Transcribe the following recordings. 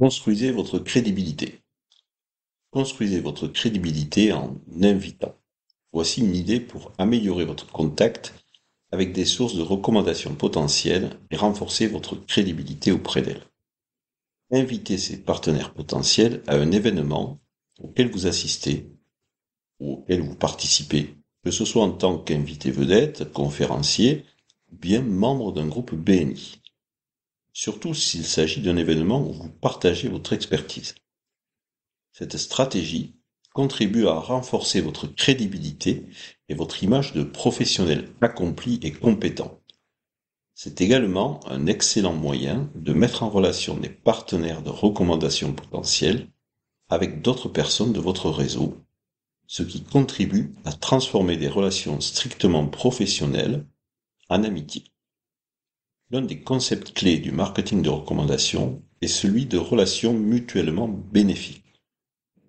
Construisez votre crédibilité. Construisez votre crédibilité en invitant. Voici une idée pour améliorer votre contact avec des sources de recommandations potentielles et renforcer votre crédibilité auprès d'elles. Invitez ces partenaires potentiels à un événement auquel vous assistez ou auquel vous participez, que ce soit en tant qu'invité vedette, conférencier ou bien membre d'un groupe BNI surtout s'il s'agit d'un événement où vous partagez votre expertise. Cette stratégie contribue à renforcer votre crédibilité et votre image de professionnel accompli et compétent. C'est également un excellent moyen de mettre en relation des partenaires de recommandation potentiels avec d'autres personnes de votre réseau, ce qui contribue à transformer des relations strictement professionnelles en amitié. L'un des concepts clés du marketing de recommandation est celui de relations mutuellement bénéfiques.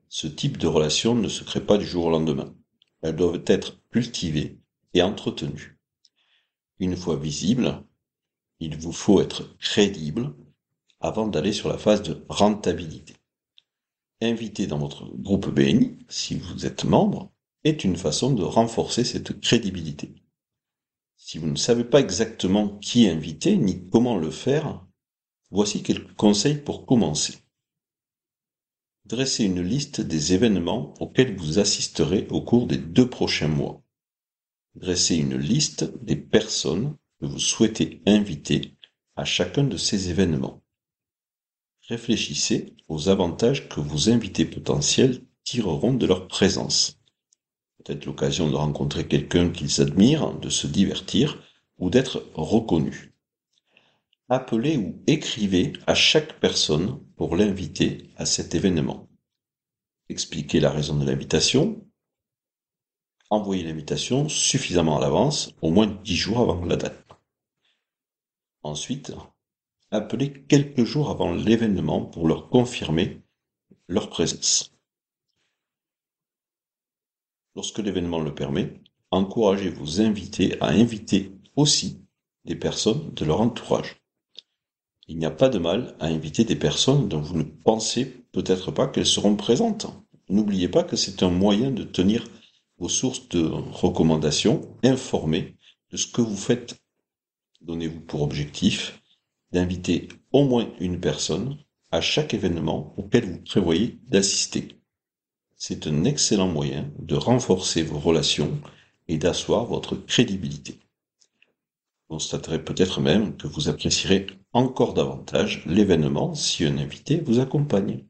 Ce type de relations ne se crée pas du jour au lendemain. Elles doivent être cultivées et entretenues. Une fois visibles, il vous faut être crédible avant d'aller sur la phase de rentabilité. Inviter dans votre groupe BNI, si vous êtes membre, est une façon de renforcer cette crédibilité. Si vous ne savez pas exactement qui inviter ni comment le faire, voici quelques conseils pour commencer. Dressez une liste des événements auxquels vous assisterez au cours des deux prochains mois. Dressez une liste des personnes que vous souhaitez inviter à chacun de ces événements. Réfléchissez aux avantages que vos invités potentiels tireront de leur présence peut-être l'occasion de rencontrer quelqu'un qu'ils admirent, de se divertir ou d'être reconnu. Appelez ou écrivez à chaque personne pour l'inviter à cet événement. Expliquez la raison de l'invitation. Envoyez l'invitation suffisamment à l'avance, au moins dix jours avant la date. Ensuite, appelez quelques jours avant l'événement pour leur confirmer leur présence. Lorsque l'événement le permet, encouragez vos invités à inviter aussi des personnes de leur entourage. Il n'y a pas de mal à inviter des personnes dont vous ne pensez peut-être pas qu'elles seront présentes. N'oubliez pas que c'est un moyen de tenir vos sources de recommandations informées de ce que vous faites. Donnez-vous pour objectif d'inviter au moins une personne à chaque événement auquel vous prévoyez d'assister c'est un excellent moyen de renforcer vos relations et d'asseoir votre crédibilité. Vous constaterez peut-être même que vous apprécierez encore davantage l'événement si un invité vous accompagne.